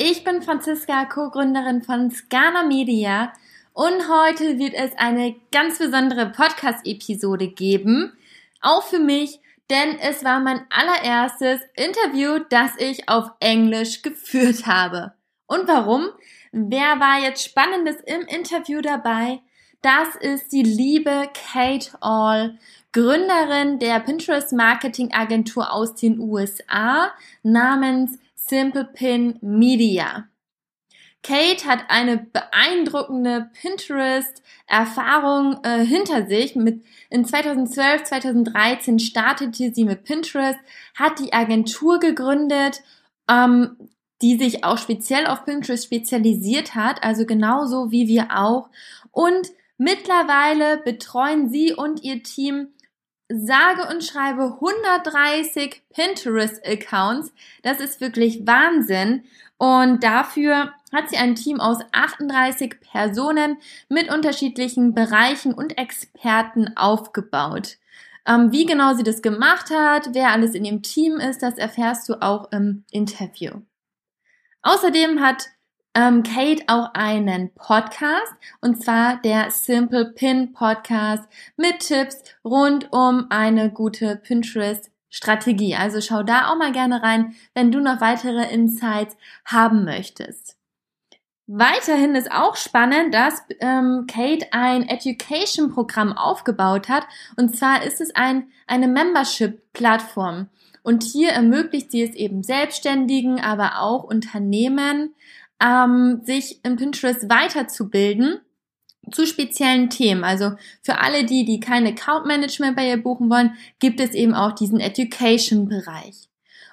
Ich bin Franziska, Co-Gründerin von Scana Media und heute wird es eine ganz besondere Podcast-Episode geben. Auch für mich, denn es war mein allererstes Interview, das ich auf Englisch geführt habe. Und warum? Wer war jetzt Spannendes im Interview dabei? Das ist die liebe Kate All, Gründerin der Pinterest Marketing Agentur aus den USA namens Simple Pin Media. Kate hat eine beeindruckende Pinterest-Erfahrung äh, hinter sich. Mit, in 2012, 2013 startete sie mit Pinterest, hat die Agentur gegründet, ähm, die sich auch speziell auf Pinterest spezialisiert hat, also genauso wie wir auch. Und mittlerweile betreuen sie und ihr Team sage und schreibe 130 Pinterest-Accounts. Das ist wirklich Wahnsinn. Und dafür hat sie ein Team aus 38 Personen mit unterschiedlichen Bereichen und Experten aufgebaut. Ähm, wie genau sie das gemacht hat, wer alles in ihrem Team ist, das erfährst du auch im Interview. Außerdem hat ähm, Kate auch einen Podcast und zwar der Simple Pin Podcast mit Tipps rund um eine gute Pinterest Strategie. Also schau da auch mal gerne rein, wenn du noch weitere Insights haben möchtest. Weiterhin ist auch spannend, dass ähm, Kate ein Education-Programm aufgebaut hat. Und zwar ist es ein, eine Membership-Plattform. Und hier ermöglicht sie es eben Selbstständigen, aber auch Unternehmen, ähm, sich im Pinterest weiterzubilden zu speziellen Themen. Also für alle die, die kein Account Management bei ihr buchen wollen, gibt es eben auch diesen Education-Bereich.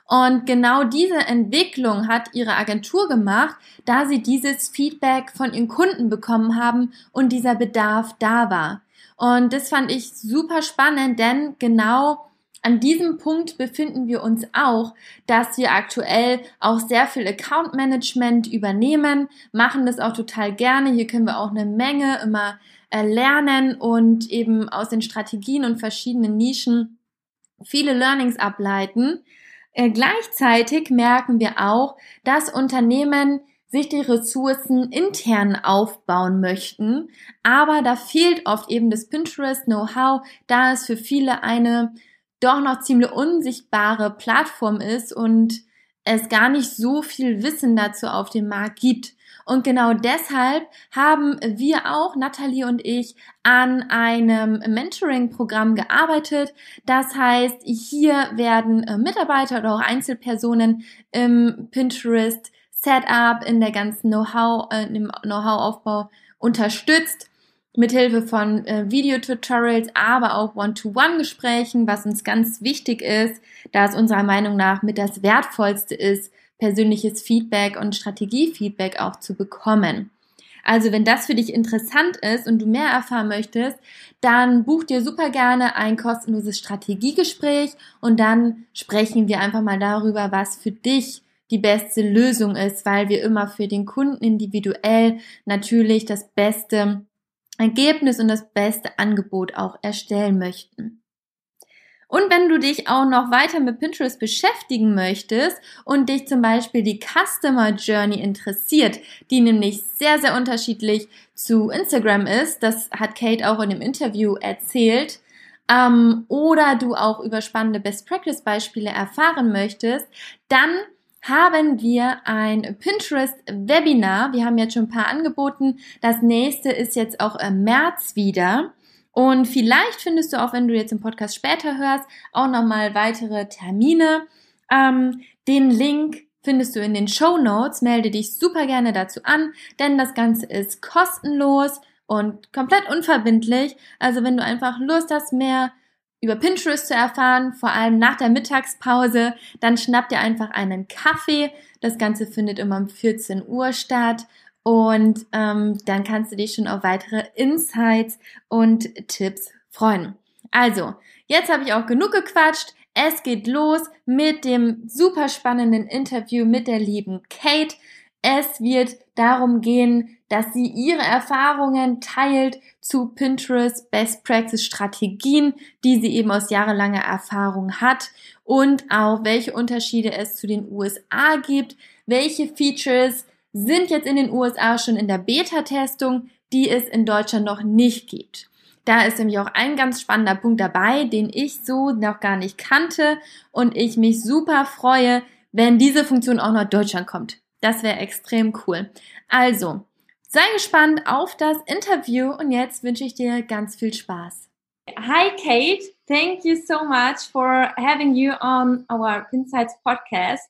Und genau diese Entwicklung hat ihre Agentur gemacht, da sie dieses Feedback von ihren Kunden bekommen haben und dieser Bedarf da war. Und das fand ich super spannend, denn genau an diesem Punkt befinden wir uns auch, dass wir aktuell auch sehr viel Account Management übernehmen, machen das auch total gerne. Hier können wir auch eine Menge immer äh, lernen und eben aus den Strategien und verschiedenen Nischen viele Learnings ableiten. Äh, gleichzeitig merken wir auch, dass Unternehmen sich die Ressourcen intern aufbauen möchten, aber da fehlt oft eben das Pinterest Know-how, da es für viele eine doch noch ziemlich unsichtbare Plattform ist und es gar nicht so viel Wissen dazu auf dem Markt gibt. Und genau deshalb haben wir auch, Nathalie und ich, an einem Mentoring-Programm gearbeitet. Das heißt, hier werden äh, Mitarbeiter oder auch Einzelpersonen im Pinterest Setup, in der ganzen Know-how, äh, im Know-how-Aufbau unterstützt mithilfe von äh, Videotutorials, aber auch One-to-One-Gesprächen, was uns ganz wichtig ist, da es unserer Meinung nach mit das Wertvollste ist, persönliches Feedback und Strategiefeedback auch zu bekommen. Also wenn das für dich interessant ist und du mehr erfahren möchtest, dann buch dir super gerne ein kostenloses Strategiegespräch und dann sprechen wir einfach mal darüber, was für dich die beste Lösung ist, weil wir immer für den Kunden individuell natürlich das Beste Ergebnis und das beste Angebot auch erstellen möchten. Und wenn du dich auch noch weiter mit Pinterest beschäftigen möchtest und dich zum Beispiel die Customer Journey interessiert, die nämlich sehr, sehr unterschiedlich zu Instagram ist, das hat Kate auch in dem Interview erzählt, ähm, oder du auch über spannende Best Practice Beispiele erfahren möchtest, dann haben wir ein Pinterest-Webinar. Wir haben jetzt schon ein paar angeboten. Das nächste ist jetzt auch im März wieder. Und vielleicht findest du auch, wenn du jetzt im Podcast später hörst, auch nochmal weitere Termine. Ähm, den Link findest du in den Show Notes. Melde dich super gerne dazu an, denn das Ganze ist kostenlos und komplett unverbindlich. Also wenn du einfach Lust hast, mehr über Pinterest zu erfahren, vor allem nach der Mittagspause, dann schnappt ihr einfach einen Kaffee. Das Ganze findet immer um 14 Uhr statt. Und ähm, dann kannst du dich schon auf weitere Insights und Tipps freuen. Also, jetzt habe ich auch genug gequatscht. Es geht los mit dem super spannenden Interview mit der lieben Kate. Es wird darum gehen, dass sie ihre Erfahrungen teilt zu Pinterest Best Practice Strategien, die sie eben aus jahrelanger Erfahrung hat und auch welche Unterschiede es zu den USA gibt, welche Features sind jetzt in den USA schon in der Beta-Testung, die es in Deutschland noch nicht gibt. Da ist nämlich auch ein ganz spannender Punkt dabei, den ich so noch gar nicht kannte und ich mich super freue, wenn diese Funktion auch nach Deutschland kommt. Das wäre extrem cool. Also, sei gespannt auf das Interview und jetzt wünsche ich dir ganz viel Spaß. Hi Kate, thank you so much for having you on our Insights podcast.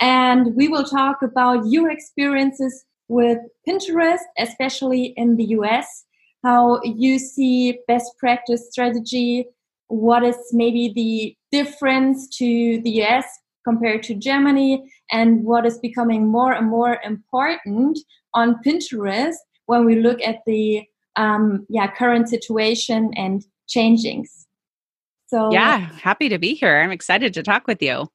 And we will talk about your experiences with Pinterest, especially in the US how you see best practice strategy, what is maybe the difference to the US compared to Germany, and what is becoming more and more important on Pinterest when we look at the um, yeah current situation and changings. So yeah, happy to be here. I'm excited to talk with you.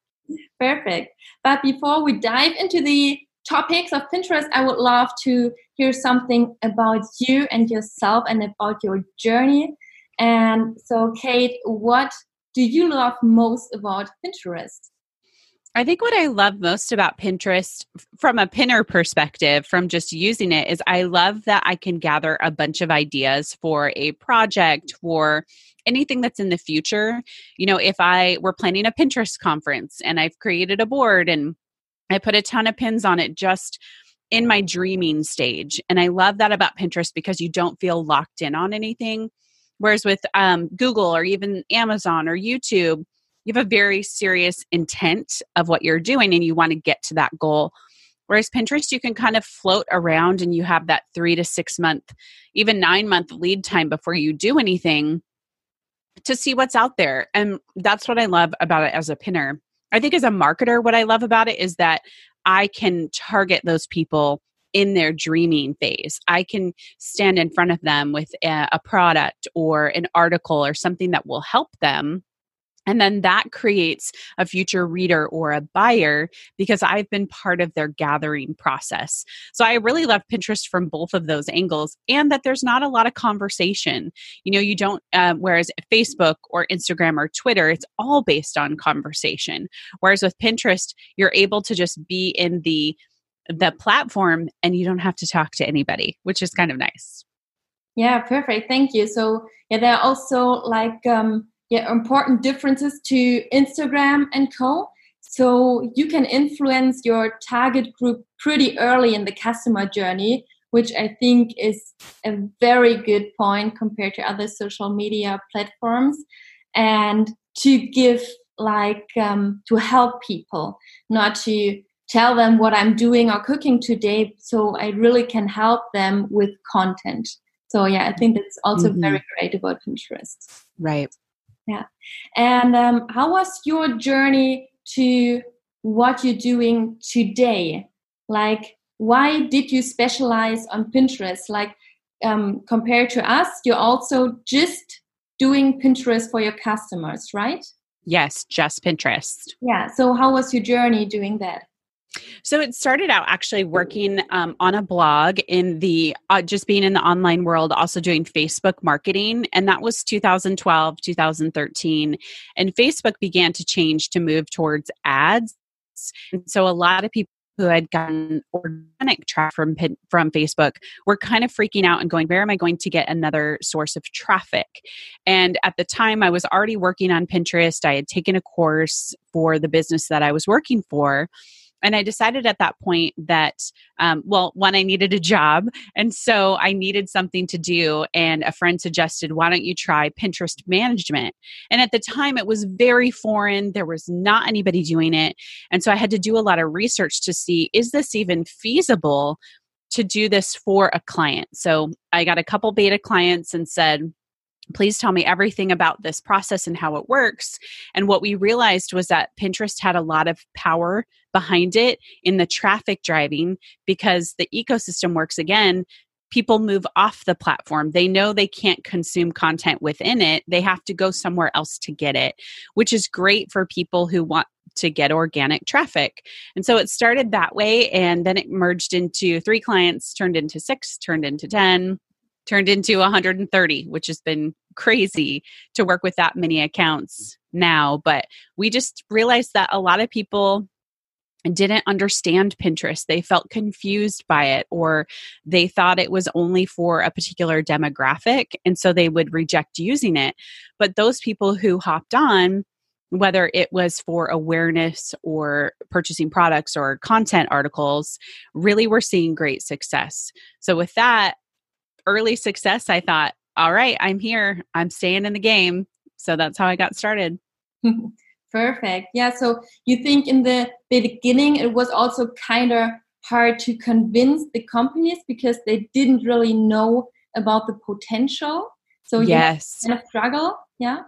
Perfect. But before we dive into the topics of Pinterest, I would love to hear something about you and yourself and about your journey. And so, Kate, what do you love most about Pinterest? I think what I love most about Pinterest from a pinner perspective, from just using it, is I love that I can gather a bunch of ideas for a project, for anything that's in the future. You know, if I were planning a Pinterest conference and I've created a board and I put a ton of pins on it just in my dreaming stage. And I love that about Pinterest because you don't feel locked in on anything. Whereas with um, Google or even Amazon or YouTube, you have a very serious intent of what you're doing and you want to get to that goal. Whereas Pinterest, you can kind of float around and you have that three to six month, even nine month lead time before you do anything to see what's out there. And that's what I love about it as a pinner. I think as a marketer, what I love about it is that I can target those people in their dreaming phase. I can stand in front of them with a, a, product or an article or something that will help them and then that creates a future reader or a buyer because I've been part of their gathering process. So I really love Pinterest from both of those angles and that there's not a lot of conversation. You know, you don't, uh, whereas Facebook or Instagram or Twitter, it's all based on conversation. Whereas with Pinterest, you're able to just be in the the platform and you don't have to talk to anybody, which is kind of nice. Yeah, perfect. Thank you. So yeah, there are also like um yeah, important differences to Instagram and co. So you can influence your target group pretty early in the customer journey, which I think is a very good point compared to other social media platforms. And to give like um, to help people, not to tell them what I'm doing or cooking today. So I really can help them with content. So yeah, I think that's also mm-hmm. very great about Pinterest. Right. Yeah. And um, how was your journey to what you're doing today? Like, why did you specialize on Pinterest? Like, um, compared to us, you're also just doing Pinterest for your customers, right? Yes, just Pinterest. Yeah. So, how was your journey doing that? So it started out actually working um, on a blog in the uh, just being in the online world, also doing Facebook marketing. And that was 2012, 2013. And Facebook began to change to move towards ads. And so a lot of people who had gotten organic traffic from from Facebook were kind of freaking out and going, "Where am I going to get another source of traffic?" And at the time, I was already working on Pinterest. I had taken a course for the business that I was working for, and I decided at that point that, um, well, one, I needed a job. And so I needed something to do. And a friend suggested, why don't you try Pinterest management? And at the time, it was very foreign. There was not anybody doing it. And so I had to do a lot of research to see is this even feasible to do this for a client? So I got a couple beta clients and said, please tell me everything about this process and how it works. And what we realized was that Pinterest had a lot of power behind it in the traffic driving because the ecosystem works again. People move off the platform. They know they can't consume content within it. They have to go somewhere else to get it, which is great for people who want to get organic traffic. And so it started that way. And then it merged into three clients, turned into six, turned into 10, turned into 130, which has been crazy to work with that many accounts now. But we just realized that a lot of people didn't understand Pinterest. They felt confused by it, or they thought it was only for a particular demographic. And so they would reject using it. But those people who hopped on, whether it was for awareness or purchasing products or content articles, really were seeing great success. So, with that, early success, I thought, all right, I'm here. I'm staying in the game. So that's how I got started. Perfect. Yeah. So you think in the beginning it was also kind of hard to convince the companies because they didn't really know about the potential. So yes, kind of struggle. Yeah.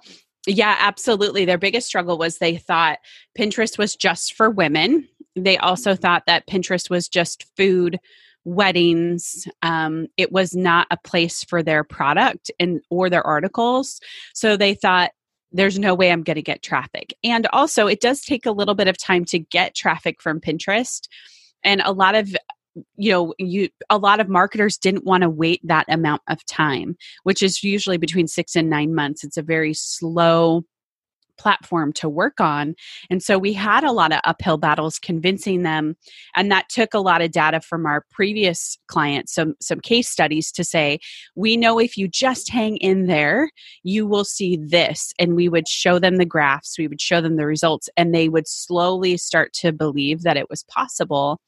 Yeah, absolutely. Their biggest struggle was they thought Pinterest was just for women. They also mm-hmm. thought that Pinterest was just food weddings um, it was not a place for their product and or their articles. So they thought there's no way i'm going to get traffic. And also it does take a little bit of time to get traffic from pinterest. And a lot of you know you a lot of marketers didn't want to wait that amount of time which is usually between 6 and 9 months. It's a very slow platform to work on. And so we had a lot of uphill battles convincing them. And that took a lot of data from our previous clients, some, some case studies to say, we know if you just hang in there, you will see this. And we would show them the graphs, we would show them the results, and they would slowly start to believe that it was possible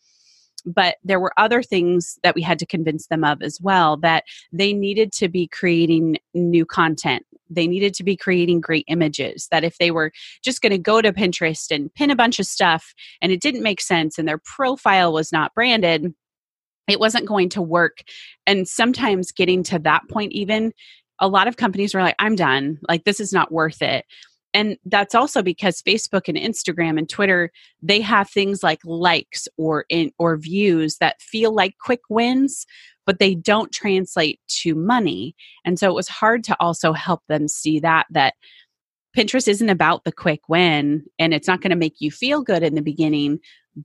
but there were other things that we had to convince them of as well that they needed to be creating new content they needed to be creating great images that if they were just going to go to pinterest and pin a bunch of stuff and it didn't make sense and their profile was not branded it wasn't going to work. And sometimes getting to that point even a lot of companies were like i'm done. Like this is not worth it and that's also because facebook and instagram and twitter they have things like likes or in or views that feel like quick wins but they don't translate to money. And so it was hard to also help them see that that pinterest isn't about the quick win and it's not going to make you feel good in the beginning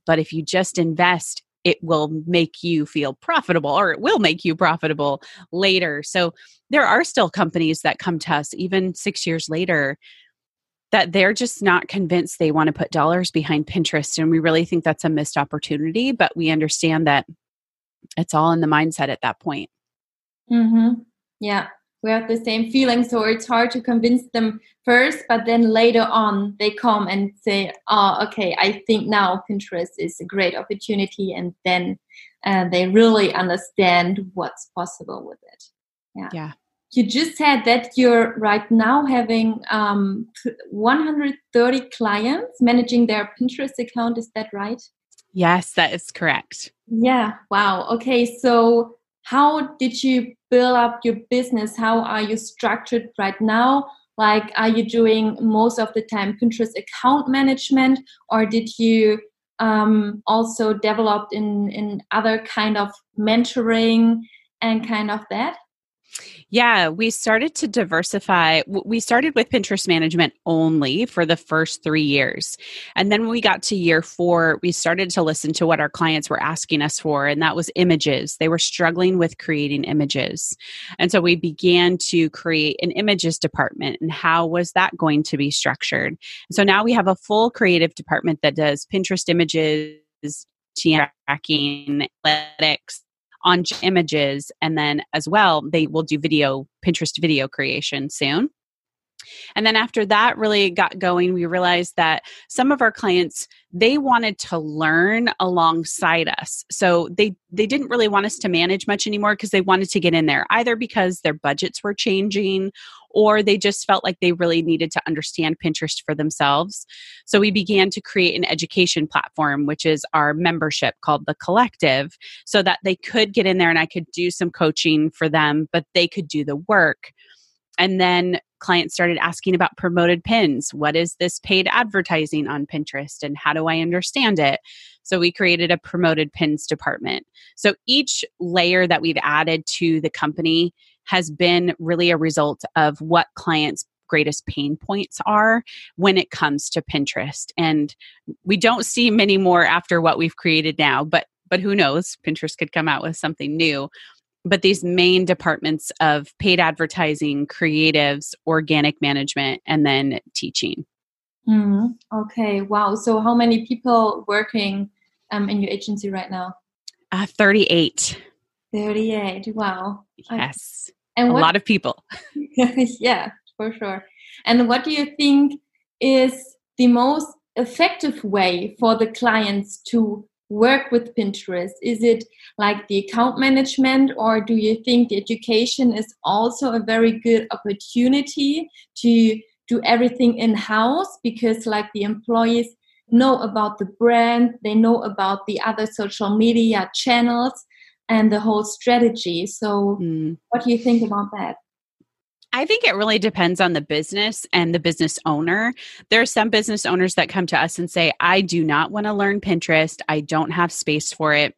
but if you just invest it will make you feel profitable or it will make you profitable later. So there are still companies that come to us. Even 6 years later that they're just not convinced they want to put dollars behind Pinterest. And we really think that's a missed opportunity, but we understand that it's all in the mindset at that point. Mm-hmm. Yeah, we have the same feeling. So it's hard to convince them first, but then later on they come and say, oh, okay, I think now Pinterest is a great opportunity. And then uh, they really understand what's possible with it. Yeah. Yeah you just said that you're right now having um, 130 clients managing their Pinterest account. Is that right? Yes, that is correct. Yeah. Wow. Okay. So, how did you build up your business? How are you structured right now? Like, are you doing most of the time Pinterest account management, or did you um, also develop in in other kind of mentoring and kind of that? Yeah, we started to diversify. We started with Pinterest management only for the first three years. And then when we got to year four, we started to listen to what our clients were asking us for, and that was images. They were struggling with creating images. And so we began to create an images department. And how was that going to be structured? so now we have a full creative department that does Pinterest images, tracking, analytics, on images. And then as well, they will do video, Pinterest video creation soon. And then after that really got going, we realized that some of our clients they wanted to learn alongside us. So they they didn't really want us to manage much anymore because they wanted to get in there either because their budgets were changing or they just felt like they really needed to understand Pinterest for themselves. So we began to create an education platform, which is our membership called The Collective, so that they could get in there and I could do some coaching for them, but they could do the work. and then clients started asking about promoted pins. What is this paid advertising on Pinterest and how do I understand it? So we created a promoted pins department. So each layer that we've added to the company has been really a result of what clients greatest pain points are when it comes to Pinterest. And we don't see many more after what we've created now, but but who knows? Pinterest could come out with something new but these main departments of paid advertising, creatives, organic management, and then teaching. Mm, okay, wow. So, how many people working um, in your agency right now? Uh, 38. 38, wow. Yes. And a what, lot of people. yeah, for sure. And what do you think is the most effective way for the clients to work with Pinterest? Is it like the account management, or do you think the education is also a very good opportunity to do everything in house? Because, like, the employees know about the brand, they know about the other social media channels and the whole strategy. So, mm. what do you think about that? I think it really depends on the business and the business owner. There are some business owners that come to us and say, I do not want to learn Pinterest. I don't have space for it.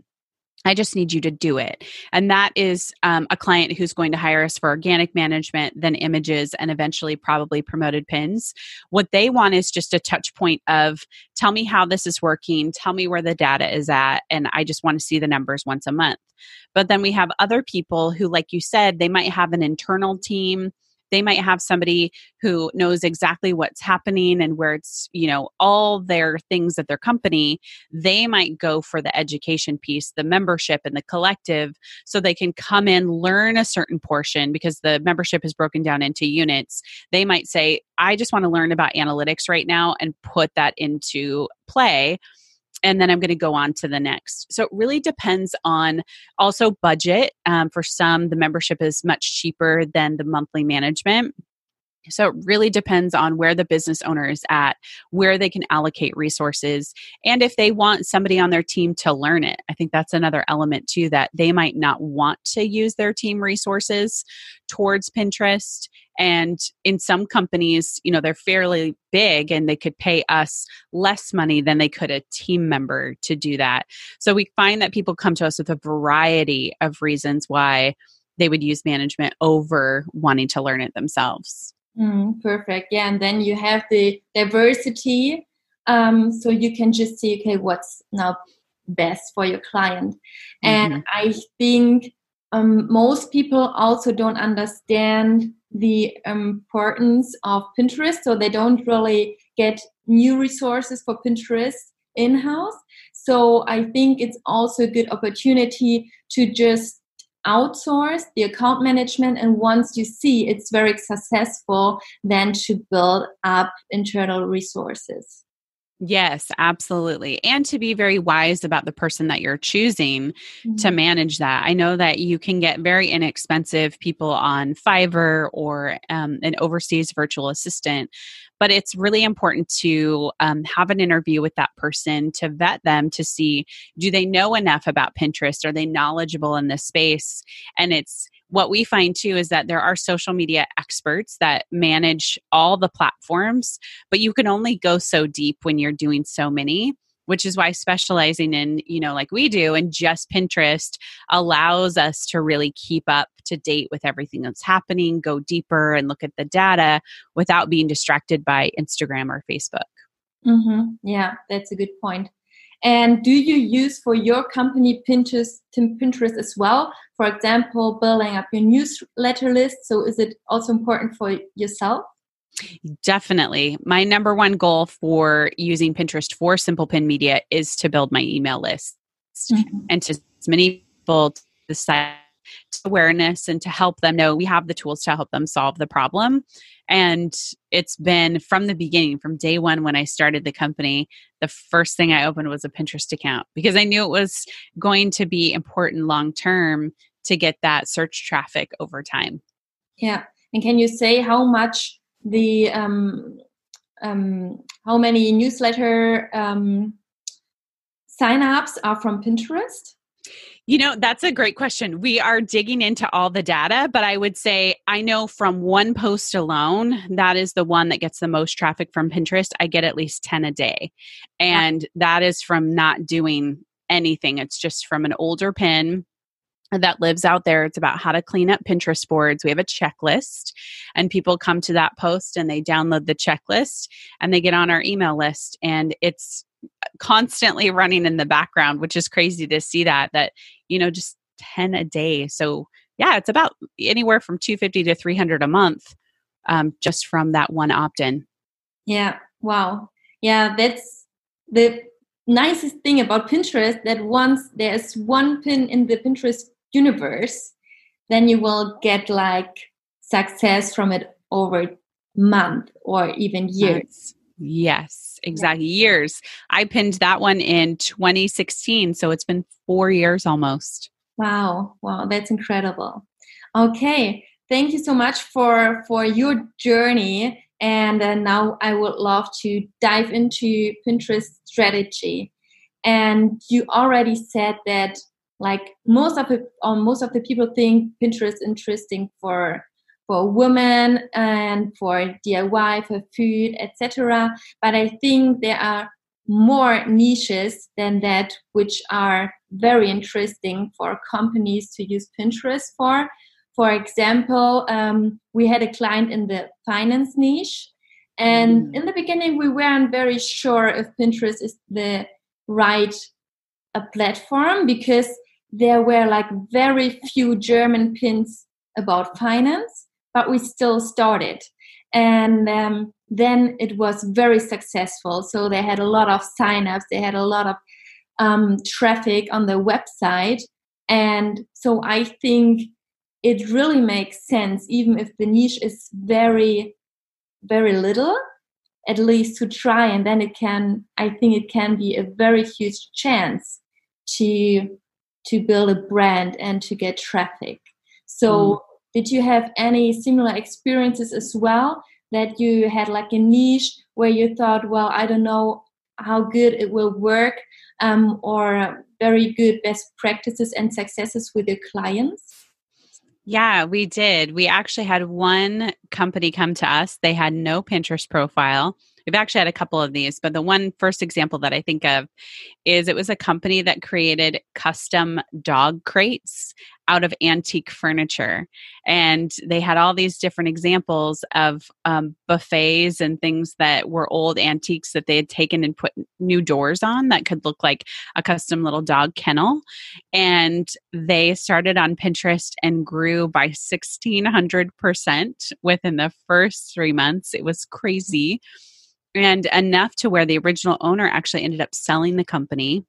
I just need you to do it. And that is um, a client who's going to hire us for organic management, then images, and eventually probably promoted pins. What they want is just a touch point of tell me how this is working, tell me where the data is at, and I just want to see the numbers once a month. But then we have other people who, like you said, they might have an internal team they might have somebody who knows exactly what's happening and where it's you know all their things at their company they might go for the education piece the membership and the collective so they can come in learn a certain portion because the membership is broken down into units. They might say i just want to learn about analytics right now and put that into play and then I'm going to go on to the next. So it really depends on also budget. Um, for some, the membership is much cheaper than the monthly management. So it really depends on where the business owner is at, where they can allocate resources, and if they want somebody on their team to learn it. I think that's another element too that they might not want to use their team resources towards Pinterest and in some companies, you know, they're fairly big and they could pay us less money than they could a team member to do that. So we find that people come to us with a variety of reasons why they would use management over wanting to learn it themselves. Mm, perfect. Yeah. And then you have the diversity. Um, so you can just see, okay, what's now best for your client. And mm-hmm. I think um, most people also don't understand the importance of Pinterest, so they don't really get new resources for Pinterest in house. So I think it's also a good opportunity to just outsource the account management and once you see it's very successful then to build up internal resources Yes, absolutely. And to be very wise about the person that you're choosing mm-hmm. to manage that. I know that you can get very inexpensive people on Fiverr or um, an overseas virtual assistant, but it's really important to um, have an interview with that person to vet them to see do they know enough about Pinterest? Are they knowledgeable in this space? And it's what we find too is that there are social media experts that manage all the platforms, but you can only go so deep when you're doing so many which is why specializing in you know like we do and just pinterest allows us to really keep up to date with everything that's happening go deeper and look at the data without being distracted by instagram or facebook mm-hmm. yeah that's a good point. and do you use for your company Pinterest, Pinterest as well? For example, building up your newsletter list. So is it also important for yourself? Definitely. My number one goal for using Pinterest for Simple Pin Media is to build my email list mm-hmm. and to as many people to the site awareness and to help them know we have the tools to help them solve the problem. And it's been from the beginning, from day one when I started the company, the first thing I opened was a Pinterest account because I knew it was going to be important long term to get that search traffic over time. Yeah. And can you say how much the, um, um, how many newsletter um, signups are from Pinterest? You know, that's a great question. We are digging into all the data, but I would say I know from one post alone, that is the one that gets the most traffic from Pinterest. I get at least 10 a day. And that is from not doing anything. It's just from an older pin that lives out there. It's about how to clean up Pinterest boards. We have a checklist, and people come to that post and they download the checklist and they get on our email list. And it's constantly running in the background, which is crazy to see that, that, you know, just 10 a day. So, yeah, it's about anywhere from 250 to 300 a month um, just from that one opt in. Yeah. Wow. Yeah. That's the nicest thing about Pinterest that once there's one pin in the Pinterest universe, then you will get like success from it over month or even years. Yes, exactly. Yeah. Years. I pinned that one in 2016, so it's been 4 years almost. Wow. Wow, that's incredible. Okay. Thank you so much for for your journey and uh, now I would love to dive into Pinterest strategy. And you already said that like most of the um, most of the people think Pinterest interesting for for women and for DIY, for food, etc. But I think there are more niches than that which are very interesting for companies to use Pinterest for. For example, um, we had a client in the finance niche, and mm. in the beginning, we weren't very sure if Pinterest is the right a platform because there were like very few German pins about finance but we still started. And um, then it was very successful. So they had a lot of signups, they had a lot of um, traffic on the website. And so I think it really makes sense, even if the niche is very, very little, at least to try. And then it can, I think it can be a very huge chance to to build a brand and to get traffic. So mm. Did you have any similar experiences as well that you had like a niche where you thought, well, I don't know how good it will work, um, or very good best practices and successes with your clients? Yeah, we did. We actually had one company come to us. They had no Pinterest profile. We've actually had a couple of these, but the one first example that I think of is it was a company that created custom dog crates out of antique furniture. And they had all these different examples of um, buffets and things that were old antiques that they had taken and put new doors on that could look like a custom little dog kennel. And they started on Pinterest and grew by 1600% within the first three months. It was crazy and enough to where the original owner actually ended up selling the company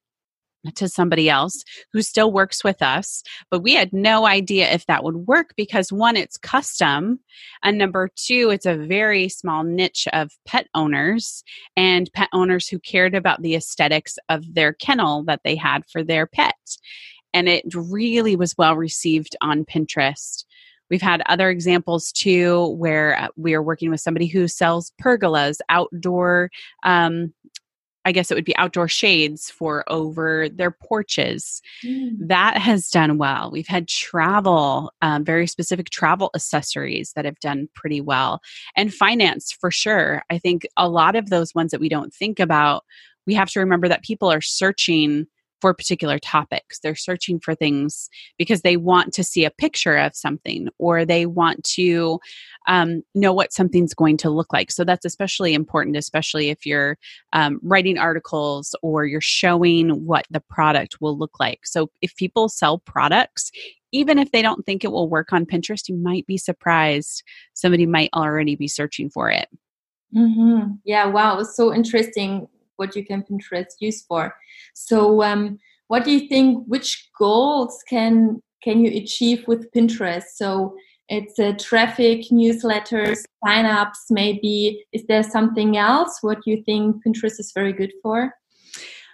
to somebody else who still works with us. But we had no idea if that would work because one, it's custom. And number two, it's a very small niche of pet owners and pet owners who cared about the aesthetics of their kennel that they had for their pet. And it really was well received on Pinterest. We've had other examples too where uh, we are working with somebody who sells pergolas, outdoor, um, I guess it would be outdoor shades for over their porches. Mm. That has done well. We've had travel, um, very specific travel accessories that have done pretty well. And finance for sure. I think a lot of those ones that we don't think about, we have to remember that people are searching for particular topics. They're searching for things because they want to see a picture of something or they want to um, know what something's going to look like. So that's especially important, especially if you're um, writing articles or you're showing what the product will look like. So if people sell products, even if they don't think it will work on Pinterest, you might be surprised. Somebody might already be searching for it. Mm-hmm. Yeah, wow, it was so interesting what you can Pinterest use for. So, um, what do you think? Which goals can can you achieve with Pinterest? So, it's a traffic, newsletters, signups. Maybe is there something else? What you think Pinterest is very good for?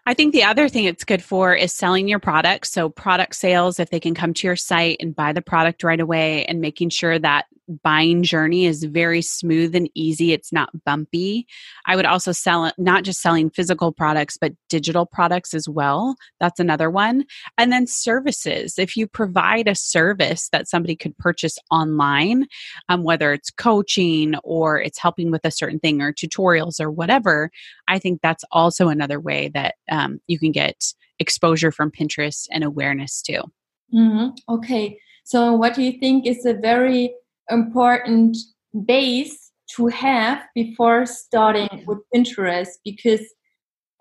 I think the other thing it's good for is selling your products. So, product sales, if they can come to your site and buy the product right away, and making sure that buying journey is very smooth and easy. It's not bumpy. I would also sell not just selling physical products, but digital products as well. That's another one. And then services. If you provide a service that somebody could purchase online, um, whether it's coaching or it's helping with a certain thing or tutorials or whatever, I think that's also another way that um, you can get exposure from Pinterest and awareness too. Mm-hmm. Okay. So, what do you think is a very important base to have before starting with Pinterest? Because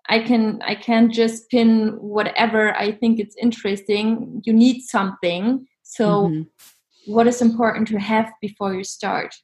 I can I can't just pin whatever I think it's interesting. You need something. So, mm-hmm. what is important to have before you start?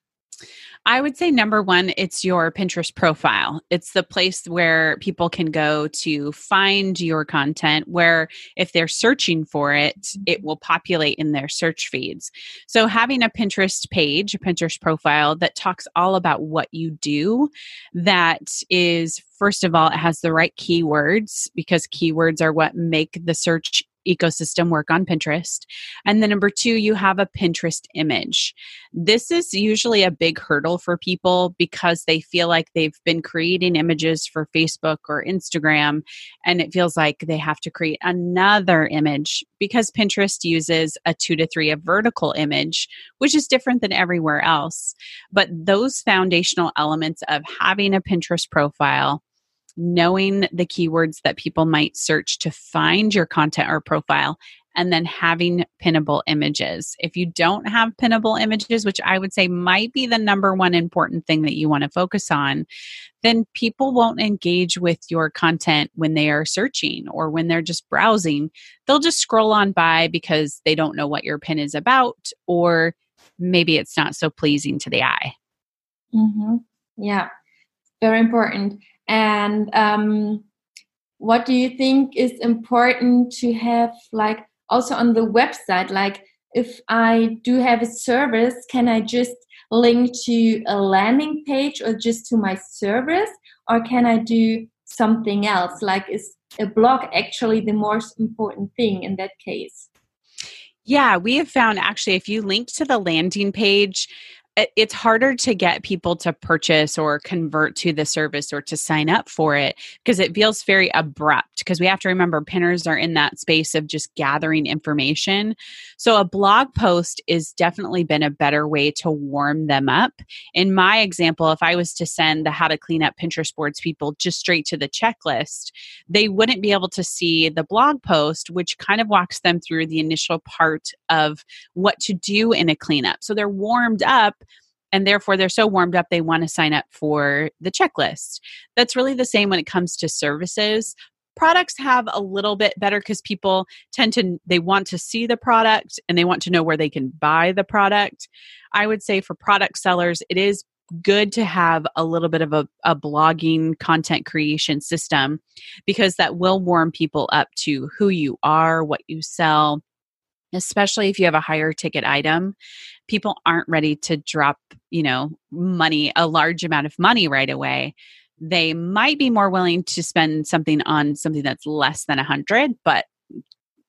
I would say number one, it's your Pinterest profile. It's the place where people can go to find your content, where if they're searching for it, it mm-hmm. will populate in their search feeds. So, having a Pinterest page, a Pinterest profile that talks all about what you do, that is, first of all, it has the right keywords because keywords are what make the search ecosystem work on Pinterest. And then number two, you have a Pinterest image. This is usually a big hurdle for people because they feel like they've been creating images for Facebook or Instagram, and it feels like they have to create another image because Pinterest uses a two to three, a vertical image, which is different than everywhere else. But those foundational elements of having a Pinterest profile, knowing the keywords that people might search to find your content or profile, and then having pinnable images. If you don't have pinnable images, which I would say might be the number one important thing that you want to focus on, then people won't engage with your content when they are searching or when they're just browsing. They'll just scroll on by because they don't know what your pin is about, or maybe it's not so pleasing to the eye. Mm-hmm. Yeah, very important. And um, what do you think is important to have, like, also on the website? Like, if I do have a service, can I just link to a landing page or just to my service? Or can I do something else? Like, is a blog actually the most important thing in that case? Yeah, we have found actually if you link to the landing page, it's harder to get people to purchase or convert to the service or to sign up for it because it feels very abrupt because we have to remember pinners are in that space of just gathering information. So a blog post is definitely been a better way to warm them up. In my example if i was to send the how to clean up pinterest boards people just straight to the checklist they wouldn't be able to see the blog post which kind of walks them through the initial part of what to do in a cleanup. So they're warmed up and therefore they're so warmed up they want to sign up for the checklist. That's really the same when it comes to services. Products have a little bit better because people tend to they want to see the product and they want to know where they can buy the product. I would say for product sellers, it is good to have a little bit of a, a blogging content creation system because that will warm people up to who you are, what you sell, especially if you have a higher ticket item people aren't ready to drop you know money a large amount of money right away they might be more willing to spend something on something that's less than a hundred but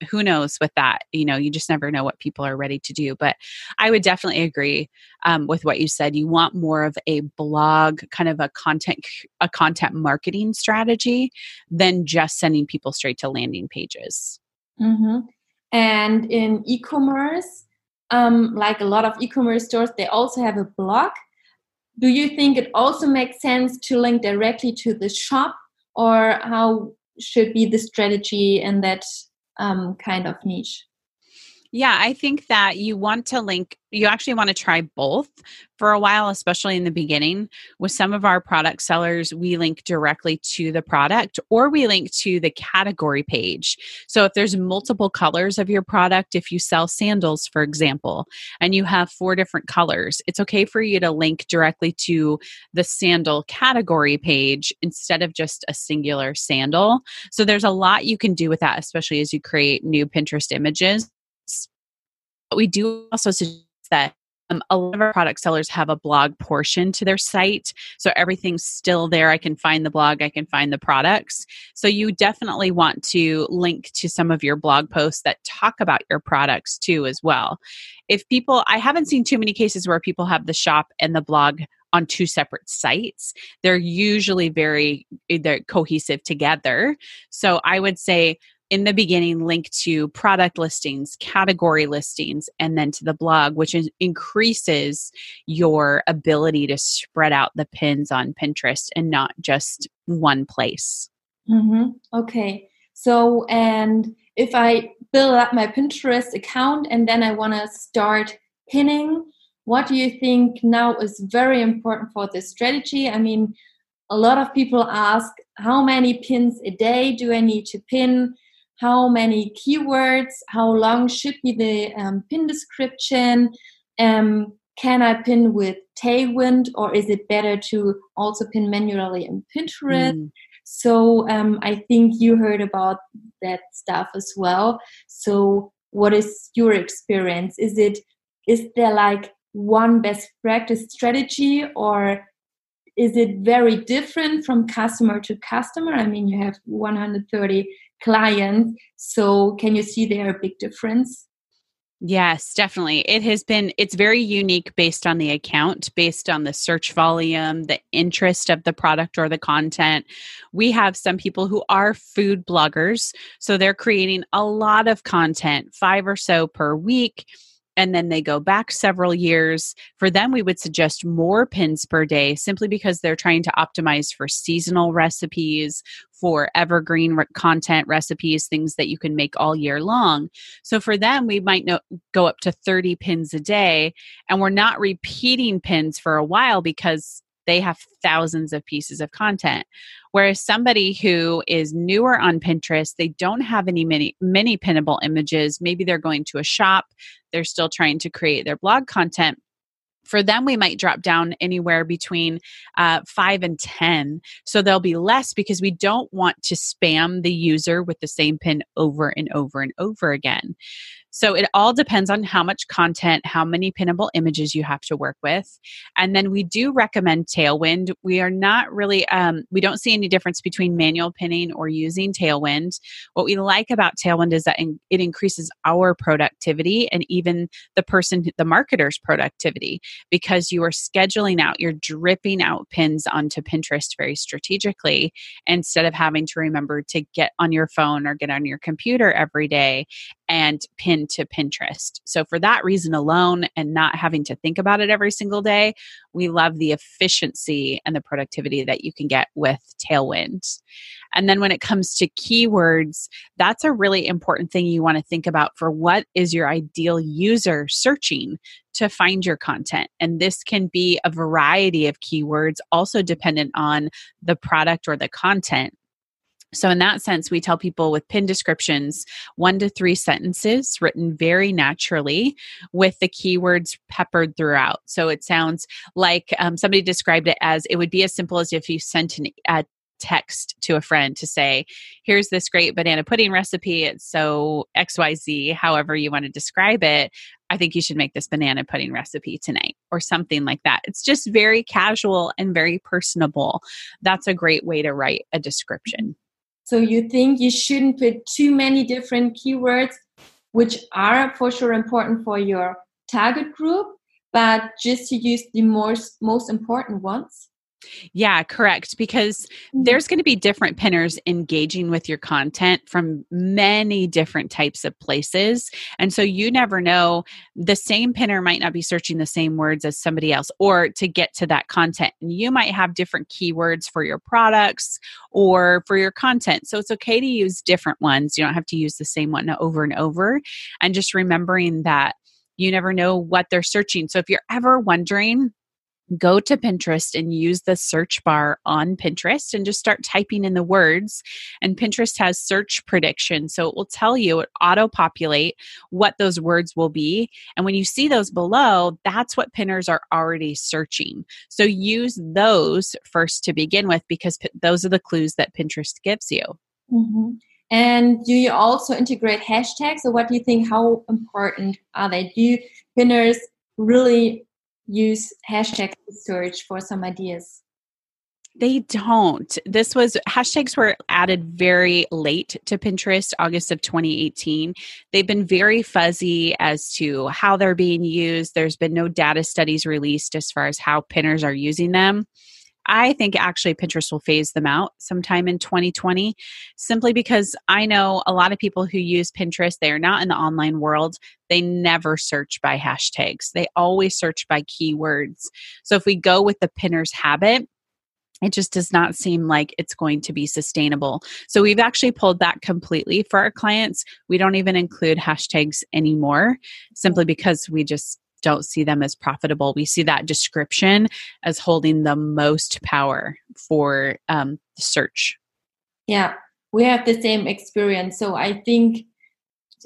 who knows with that you know you just never know what people are ready to do but i would definitely agree um, with what you said you want more of a blog kind of a content a content marketing strategy than just sending people straight to landing pages mm-hmm. and in e-commerce um, like a lot of e-commerce stores they also have a blog do you think it also makes sense to link directly to the shop or how should be the strategy in that um, kind of niche yeah, I think that you want to link, you actually want to try both for a while, especially in the beginning. With some of our product sellers, we link directly to the product or we link to the category page. So if there's multiple colors of your product, if you sell sandals, for example, and you have four different colors, it's okay for you to link directly to the sandal category page instead of just a singular sandal. So there's a lot you can do with that, especially as you create new Pinterest images but we do also suggest that Um, a lot of our product sellers have a blog portion to their site. So everything's still there. I can find the blog, I can find the products. So you definitely want to link to some of your blog posts that talk about your products too, as well. If people, I haven't seen too many cases where people have the shop and the blog on two separate sites. They're usually very they're cohesive together. So I would say in the beginning link to product listings, category listings, and then to the blog, which is, increases your ability to spread out the pins on Pinterest and not just one place. Mm-hmm. Okay. So, and if I build up my Pinterest account and then I want to start pinning, what do you think now is very important for this strategy? I mean, a lot of people ask, how many pins a day do I need to pin? How many keywords, how long should be the um, pin description, um, can I pin with Tailwind or is it better to also pin manually in Pinterest? Mm. So um, I think you heard about that stuff as well. So what is your experience? Is it is there like one best practice strategy or is it very different from customer to customer? I mean, you have 130 clients. So can you see there a big difference? Yes, definitely. It has been, it's very unique based on the account, based on the search volume, the interest of the product or the content. We have some people who are food bloggers. So they're creating a lot of content, five or so per week and then they go back several years. For them, we would suggest more pins per day simply because they're trying to optimize for seasonal recipes, for evergreen re- content recipes, things that you can make all year long. So for them, we might know, go up to 30 pins a day, and we're not repeating pins for a while because they have thousands of pieces of content. Whereas somebody who is newer on Pinterest, they don't have any many many pinnable images. Maybe they're going to a shop, they're still trying to create their blog content for them we might drop down anywhere between uh, 5 and 10 so there'll be less because we don't want to spam the user with the same pin over and over and over again so it all depends on how much content, how many pinnable images you have to work with. And then we do recommend Tailwind. We are not really, um, we don't see any difference between manual pinning or using Tailwind. What we like about Tailwind is that it increases our productivity and even the person, the marketer's productivity because you are scheduling out, you're dripping out pins onto Pinterest very strategically instead of having to remember to get on your phone or get on your computer every day and pin to Pinterest. So, for that reason alone, and not having to think about it every single day, we love the efficiency and the productivity that you can get with Tailwind. And then, when it comes to keywords, that's a really important thing you want to think about for what is your ideal user searching to find your content. And this can be a variety of keywords, also dependent on the product or the content. So, in that sense, we tell people with pin descriptions, one to three sentences written very naturally with the keywords peppered throughout. So, it sounds like um, somebody described it as it would be as simple as if you sent an, a text to a friend to say, here's this great banana pudding recipe. It's so XYZ, however you want to describe it. I think you should make this banana pudding recipe tonight or something like that. It's just very casual and very personable. That's a great way to write a description. So you think you shouldn't put too many different keywords, which are for sure important for your target group, but just to use the most most important ones? Yeah, correct. Because mm-hmm. there's going to be different pinners engaging with your content from many different types of places. And so you never know, the same pinner might not be searching the same words as somebody else or to get to that content. And you might have different keywords for your products or for your content. So it's okay to use different ones. You don't have to use the same one over and over. And just remembering that you never know what they're searching. So if you're ever wondering, go to Pinterest and use the search bar on Pinterest and just start typing in the words. And Pinterest has search prediction. So it will tell you, auto populate what those words will be. And when you see those below, that's what pinners are already searching. So use those first to begin with because p- those are the clues that Pinterest gives you. Mm-hmm. And do you also integrate hashtags? or what do you think? How important are they? Do pinners really use hashtag search for some ideas? They don't. This was hashtags were added very late to Pinterest, August of 2018. They've been very fuzzy as to how they're being used. There's been no data studies released as far as how pinners are using them. I think actually Pinterest will phase them out sometime in 2020 simply because I know a lot of people who use Pinterest, they are not in the online world. They never search by hashtags, they always search by keywords. So if we go with the pinner's habit, it just does not seem like it's going to be sustainable. So we've actually pulled that completely for our clients. We don't even include hashtags anymore simply because we just don't see them as profitable. We see that description as holding the most power for um, search. Yeah, we have the same experience. So I think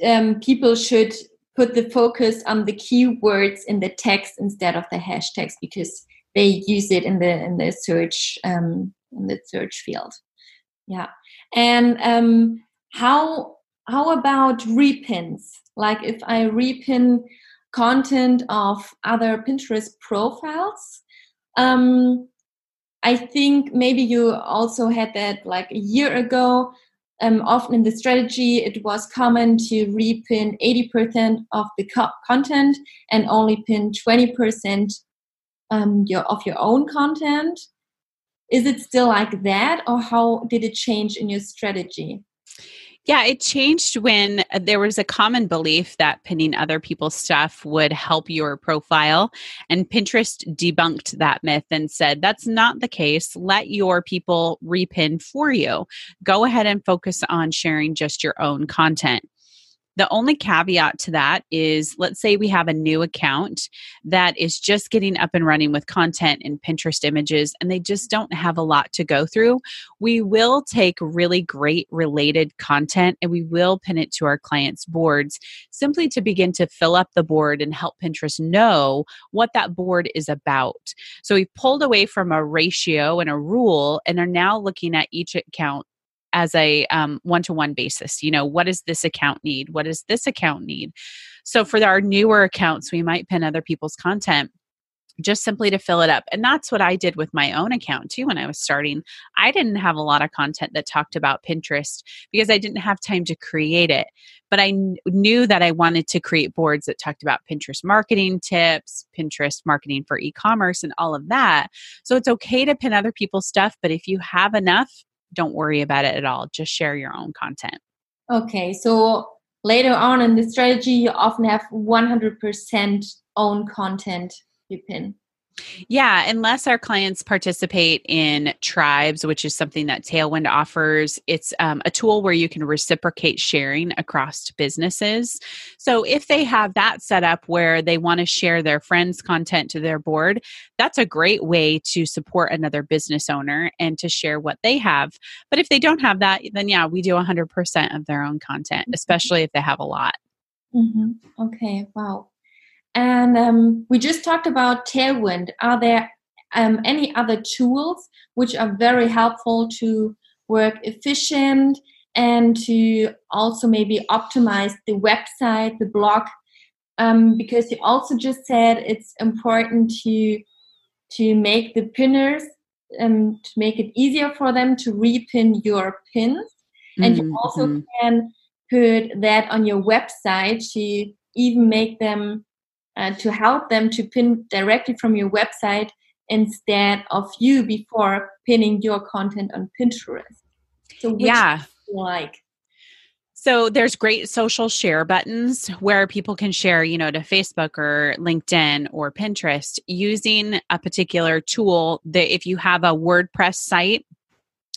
um, people should put the focus on the keywords in the text instead of the hashtags because they use it in the in the search um, in the search field. Yeah, and um, how how about repins? Like if I repin content of other Pinterest profiles. Um, I think maybe you also had that like a year ago. Um, often in the strategy, it was common to repin 80% of the co- content and only pin 20% um, your, of your own content. Is it still like that, or how did it change in your strategy? Yeah, it changed when uh, there was a common belief that pinning other people's stuff would help your profile. And Pinterest debunked that myth and said that's not the case. Let your people repin for you. Go ahead and focus on sharing just your own content. The only caveat to that is let's say we have a new account that is just getting up and running with content in Pinterest images and they just don't have a lot to go through. We will take really great related content and we will pin it to our clients' boards simply to begin to fill up the board and help Pinterest know what that board is about. So we've pulled away from a ratio and a rule and are now looking at each account as a one to one basis. You know, what does this account need? What does this account need? So for our newer accounts, we might pin other people's content just simply to fill it up. And that's what I did with my own account too when I was starting. I didn't have a lot of content that talked about Pinterest because I didn't have time to create it. But I kn- knew that I wanted to create boards that talked about Pinterest marketing tips, Pinterest marketing for e commerce, and all of that. So it's okay to pin other people's stuff, but if you have enough, don't worry about it at all. Just share your own content. Okay, so later on in the strategy, you often have 100% own content you pin. Yeah, unless our clients participate in tribes, which is something that Tailwind offers, it's um, a tool where you can reciprocate sharing across businesses. So if they have that set up where they want to share their friends' content to their board, that's a great way to support another business owner and to share what they have. But if they don't have that, then yeah, we do 100% of their own content, especially if they have a lot. Mm-hmm. Okay, wow. And um, we just talked about Tailwind. Are there um, any other tools which are very helpful to work efficient and to also maybe optimize the website, the blog? Um, because you also just said it's important to to make the pinners um, to make it easier for them to repin your pins, and mm-hmm. you also can put that on your website to even make them uh, to help them to pin directly from your website instead of you before pinning your content on Pinterest. So yeah, like so there's great social share buttons where people can share, you know, to Facebook or LinkedIn or Pinterest using a particular tool that if you have a WordPress site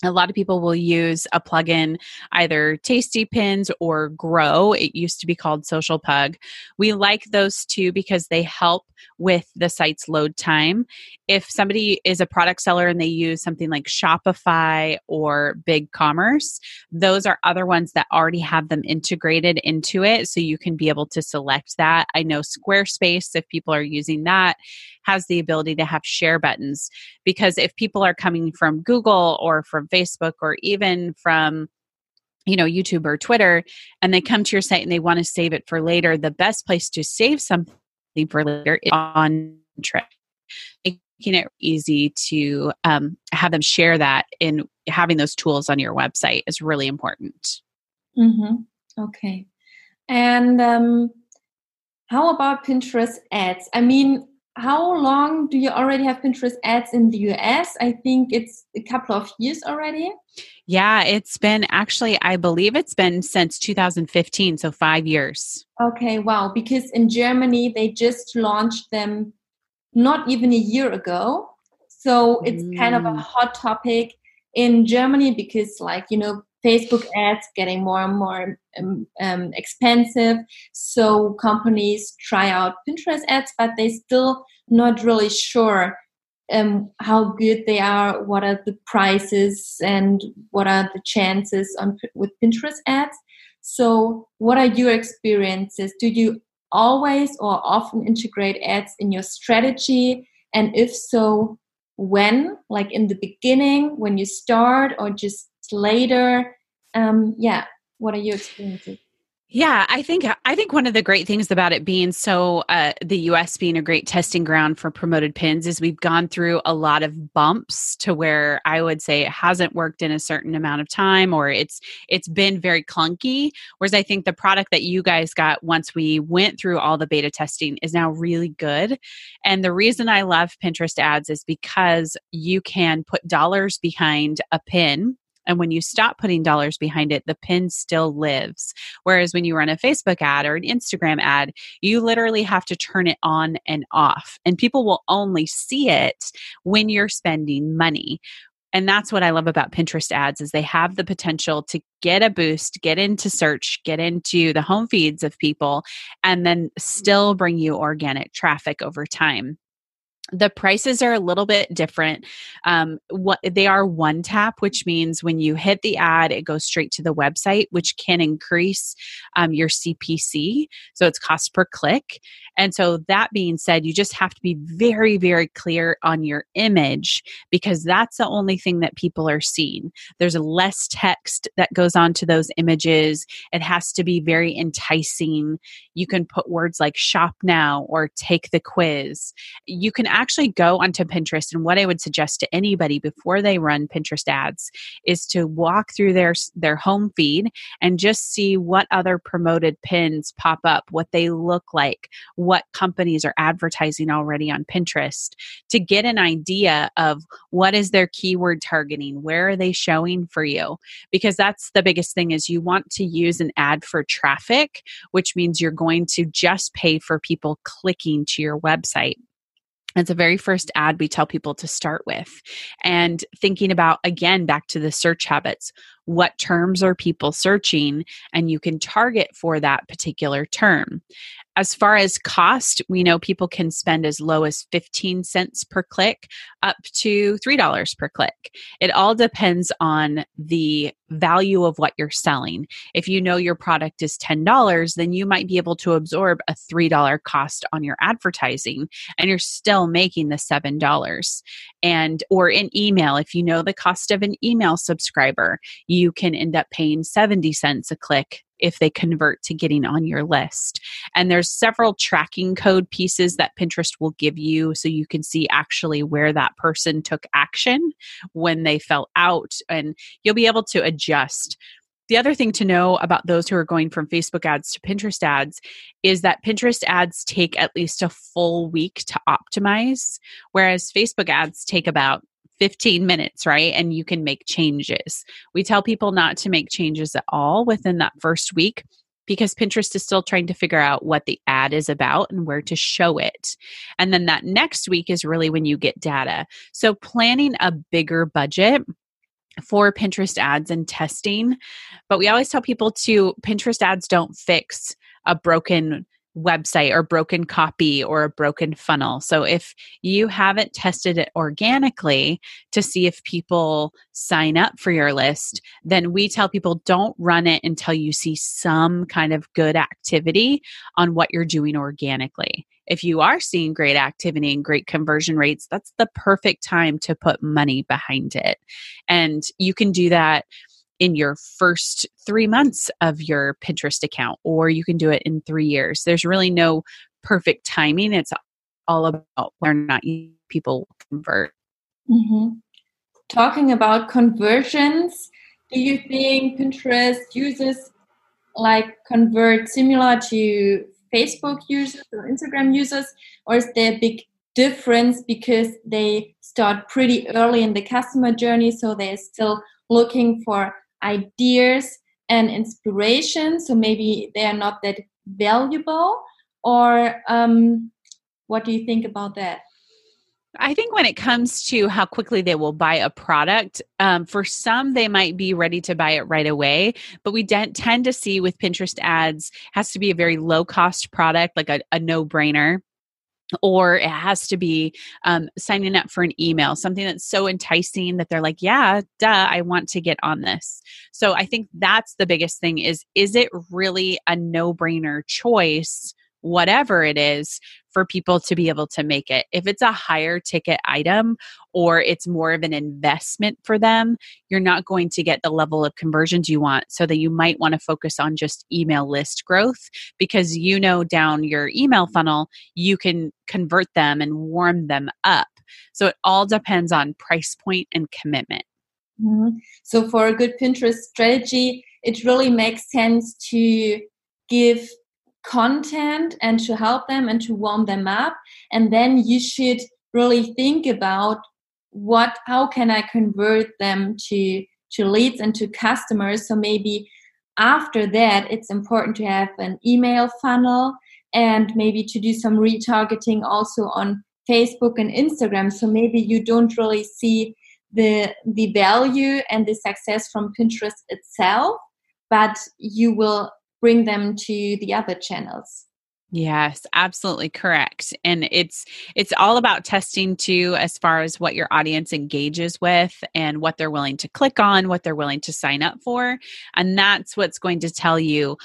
a lot of people will use a plugin, either Tasty Pins or Grow. It used to be called Social Pug. We like those two because they help with the site's load time. If somebody is a product seller and they use something like Shopify or BigCommerce, those are other ones that already have them integrated into it. So you can be able to select that. I know Squarespace, if people are using that, has the ability to have share buttons because if people are coming from Google or from Facebook or even from you know YouTube or Twitter and they come to your site and they want to save it for later the best place to save something for later is on making it easy to um, have them share that in having those tools on your website is really important. Mm-hmm. Okay. And um, how about Pinterest ads? I mean, how long do you already have Pinterest ads in the US? I think it's a couple of years already. Yeah, it's been actually, I believe it's been since 2015, so five years. Okay, wow. Because in Germany, they just launched them not even a year ago. So it's mm. kind of a mm. hot topic in Germany because, like, you know, Facebook ads getting more and more um, um, expensive. So companies try out Pinterest ads, but they still not really sure um, how good they are, what are the prices, and what are the chances on with Pinterest ads. So, what are your experiences? Do you always or often integrate ads in your strategy? And if so, when? Like in the beginning, when you start, or just later? Um, yeah, what are your experiences? Yeah, I think I think one of the great things about it being so uh, the U.S. being a great testing ground for promoted pins is we've gone through a lot of bumps to where I would say it hasn't worked in a certain amount of time or it's it's been very clunky. Whereas I think the product that you guys got once we went through all the beta testing is now really good. And the reason I love Pinterest ads is because you can put dollars behind a pin and when you stop putting dollars behind it, the pin still lives. Whereas when you run a Facebook ad or an Instagram ad, you literally have to turn it on and off. And people will only see it when you're spending money and that's what i love about pinterest ads is they have the potential to get a boost get into search get into the home feeds of people and then still bring you organic traffic over time the prices are a little bit different. Um, what they are one tap which means when you hit the ad it goes straight to the website which can increase um, your cpc so it's cost per click. And so that being said you just have to be very very clear on your image because that's the only thing that people are seeing. There's less text that goes on to those images. It has to be very enticing. You can put words like shop now or take the quiz. You can actually go onto Pinterest. And what I would suggest to anybody before they run Pinterest ads is to walk through their, their home feed and just see what other promoted pins pop up, what they look like, what companies are advertising already on Pinterest to get an idea of what is their keyword targeting, where are they showing for you? Because that's the biggest thing is you want to use an ad for traffic, which means you're going to just pay for people clicking to your website. It's the very first ad we tell people to start with. And thinking about, again, back to the search habits what terms are people searching? And you can target for that particular term as far as cost, we know people can spend as low as 15 cents per click up to $3 per click. It all depends on the value of what you're selling. If you know your product is $10, then you might be able to absorb a $3 cost on your advertising and you're still making the $7. And or in email, if you know the cost of an email subscriber, you can end up paying 70 cents a click if they convert to getting on your list. And there's several tracking code pieces that Pinterest will give you so you can see actually where that person took action when they fell out and you'll be able to adjust. The other thing to know about those who are going from Facebook ads to Pinterest ads is that Pinterest ads take at least a full week to optimize, whereas Facebook ads take about 15 minutes, right? And you can make changes. We tell people not to make changes at all within that first week because Pinterest is still trying to figure out what the ad is about and where to show it. And then that next week is really when you get data. So planning a bigger budget for Pinterest ads and testing. But we always tell people to Pinterest ads don't fix a broken website or broken copy or a broken funnel. So if you haven't tested it organically to see if people sign up for your list, then we tell people don't run it until you see some kind of good activity on what you're doing organically. If you are seeing great activity and great conversion rates, that's the perfect time to put money behind it. And you can do that in your first three months of your Pinterest account, or you can do it in three years. There's really no perfect timing. It's all about whether or not people convert. Mm-hmm. Talking about conversions, do you think Pinterest users like convert similar to Facebook users or Instagram users, or is there a big difference because they start pretty early in the customer journey, so they're still looking for ideas and inspiration, so maybe they are not that valuable, or um, what do you think about that? I think when it comes to how quickly they will buy a product, um, for some they might be ready to buy it right away. But we de- tend to see with Pinterest ads has to be a very low cost product, like a, a no brainer. Or it has to be um, signing up for an email, something that's so enticing that they're like, "Yeah, duh, I want to get on this." So I think that's the biggest thing: is is it really a no-brainer choice whatever it is for people to be able to make it. If it's a higher ticket item or it's more of an investment for them, you're not going to get the level of conversions you want. So that you might want to focus on just email list growth because you know down your email funnel, you can convert them and warm them up. So it all depends on price point and commitment. Mm-hmm. So for a good Pinterest strategy, it really makes sense to give content and to help them and to warm them up. And then you should really think about what how can i convert them to to leads and to customers. So maybe after that it's important to have an email funnel and maybe to do some retargeting also on facebook and instagram. So maybe you don't really see the the value and the success from pinterest itself but you will bring them to the other channels Yes, absolutely correct. And it's it's all about testing too as far as what your audience engages with and what they're willing to click on, what they're willing to sign up for, and that's what's going to tell you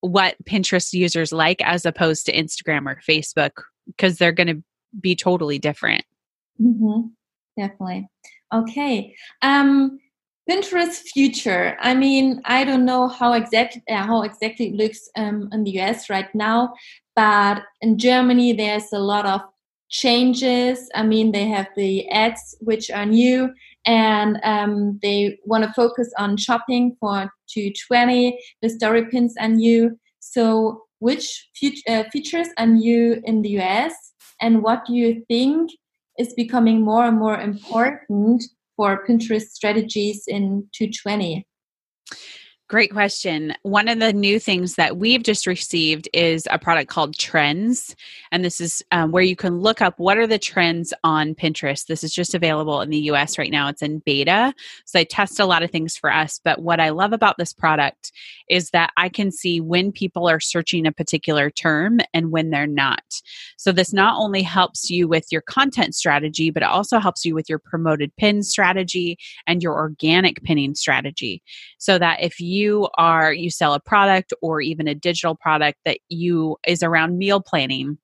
what Pinterest users like as opposed to Instagram or Facebook because they're going to be totally different. Mm-hmm. Definitely. Okay. Um Pinterest future. I mean, I don't know how exactly uh, how exactly it looks um, in the US right now, but in Germany there's a lot of changes. I mean, they have the ads which are new, and um, they want to focus on shopping for 220. The story pins are new. So, which uh, features are new in the US, and what do you think is becoming more and more important for Pinterest strategies in 220? Great question. One of the new things that we've just received is a product called Trends. And this is um, where you can look up what are the trends on Pinterest. This is just available in the US right now. It's in beta. So I test a lot of things for us. But what I love about this product is that I can see when people are searching a particular term and when they're not. So this not only helps you with your content strategy, but it also helps you with your promoted pin strategy and your organic pinning strategy. So that if you you are you sell a product or even a digital product that you is around meal planning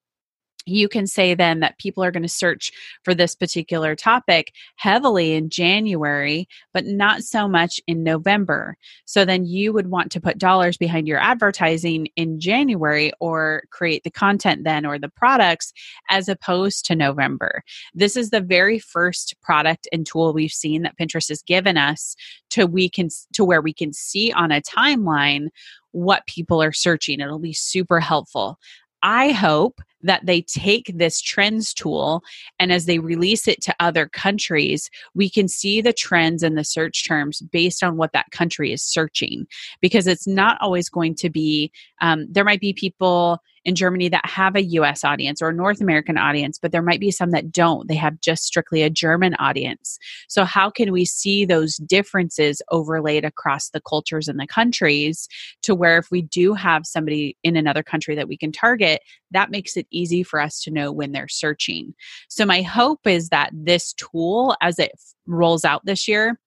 you can say then that people are going to search for this particular topic heavily in January, but not so much in November. So then you would want to put dollars behind your advertising in January or create the content then or the products as opposed to November. This is the very first product and tool we've seen that Pinterest has given us to we can to where we can see on a timeline what people are searching. It'll be super helpful. I hope that they take this trends tool and as they release it to other countries, we can see the trends and the search terms based on what that country is searching. Because it's not always going to be, um, there might be people in Germany that have a US audience or a North American audience, but there might be some that don't. They have just strictly a German audience. So, how can we see those differences overlaid across the cultures and the countries to where if we do have somebody in another country that we can target, that makes it easy for us to know when they're searching. So, my hope is that this tool, as it rolls out this year,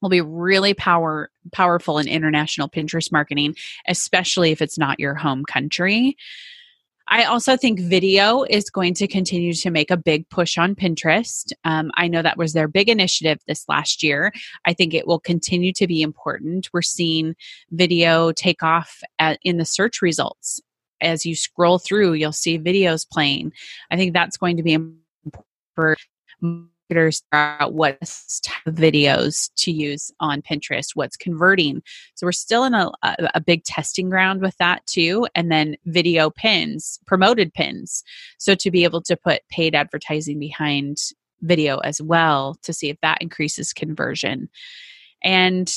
will be really power powerful in international Pinterest marketing, especially if it's not your home country. I also think video is going to continue to make a big push on Pinterest. Um, I know that was their big initiative this last year. I think it will continue to be important. We're seeing video take off at, in the search results as you scroll through, you'll see videos playing. I think that's going to be important for marketers out what videos to use on Pinterest, what's converting. So we're still in a, a, big testing ground with that too. And then video pins, promoted pins. So to be able to put paid advertising behind video as well to see if that increases conversion. And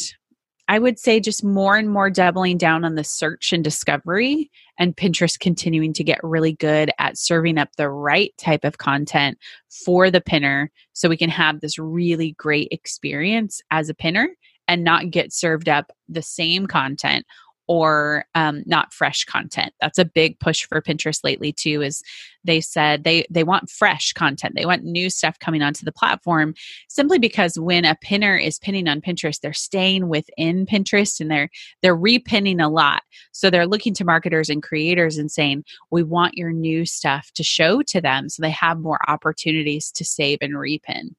I would say just more and more doubling down on the search and discovery, and Pinterest continuing to get really good at serving up the right type of content for the pinner so we can have this really great experience as a pinner and not get served up the same content or um, not fresh content. That's a big push for Pinterest lately too. Is they said they they want fresh content. They want new stuff coming onto the platform simply because when a pinner is pinning on Pinterest, they're staying within Pinterest and they're they're repinning a lot. So they're looking to marketers and creators and saying, "We want your new stuff to show to them, so they have more opportunities to save and repin."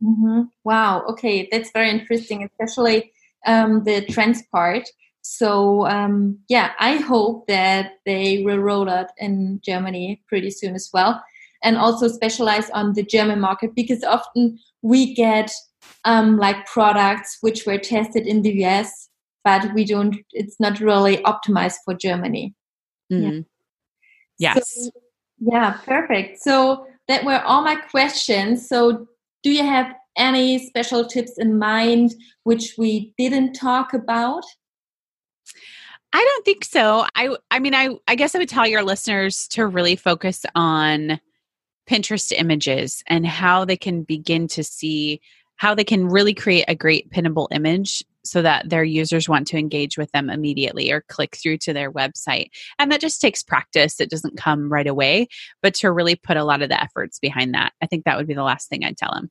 Mm-hmm. Wow. Okay, that's very interesting, especially um, the trends part so um, yeah, I hope that they will roll out in Germany pretty soon as well, and also specialize on the German market because often we get um, like products which were tested in the US, but we don't. It's not really optimized for Germany. Mm-hmm. Yeah. Yes. So, yeah, perfect. So that were all my questions. So do you have any special tips in mind which we didn't talk about? I don't think so. I I mean I I guess I would tell your listeners to really focus on Pinterest images and how they can begin to see how they can really create a great pinnable image so that their users want to engage with them immediately or click through to their website. And that just takes practice. It doesn't come right away, but to really put a lot of the efforts behind that. I think that would be the last thing I'd tell them.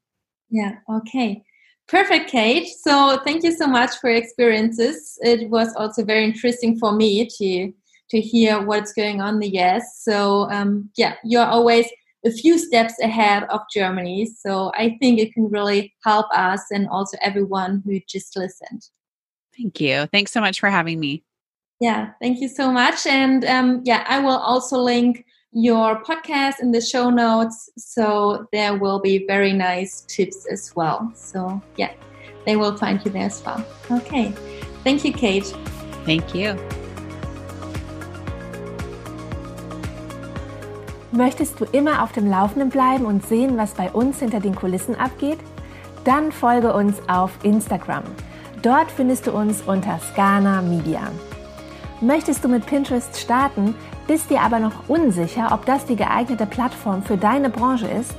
Yeah, okay. Perfect, Kate. So thank you so much for your experiences. It was also very interesting for me to to hear what's going on in the US. So um, yeah, you're always a few steps ahead of Germany. So I think it can really help us and also everyone who just listened. Thank you. Thanks so much for having me. Yeah, thank you so much. And um, yeah, I will also link your podcast in the show notes. So there will be very nice tips as well. So yeah, they will find you there as well. Okay. Thank you, Kate. Thank you. Möchtest du immer auf dem Laufenden bleiben und sehen, was bei uns hinter den Kulissen abgeht? Dann folge uns auf Instagram. Dort findest du uns unter Scana Media. Möchtest du mit Pinterest starten? bist dir aber noch unsicher, ob das die geeignete Plattform für deine Branche ist,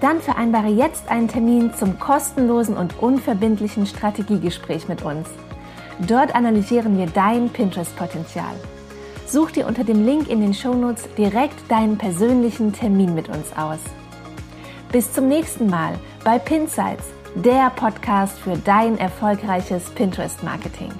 dann vereinbare jetzt einen Termin zum kostenlosen und unverbindlichen Strategiegespräch mit uns. Dort analysieren wir dein Pinterest-Potenzial. Such dir unter dem Link in den Shownotes direkt deinen persönlichen Termin mit uns aus. Bis zum nächsten Mal bei Pinsights, der Podcast für dein erfolgreiches Pinterest-Marketing.